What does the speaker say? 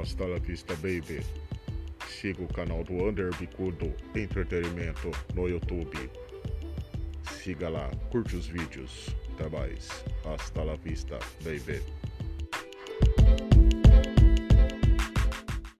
Hasta la vista, baby. Siga o canal do Under Bicudo Entretenimento no YouTube. Siga lá, curte os vídeos. Até mais. Hasta la vista, baby.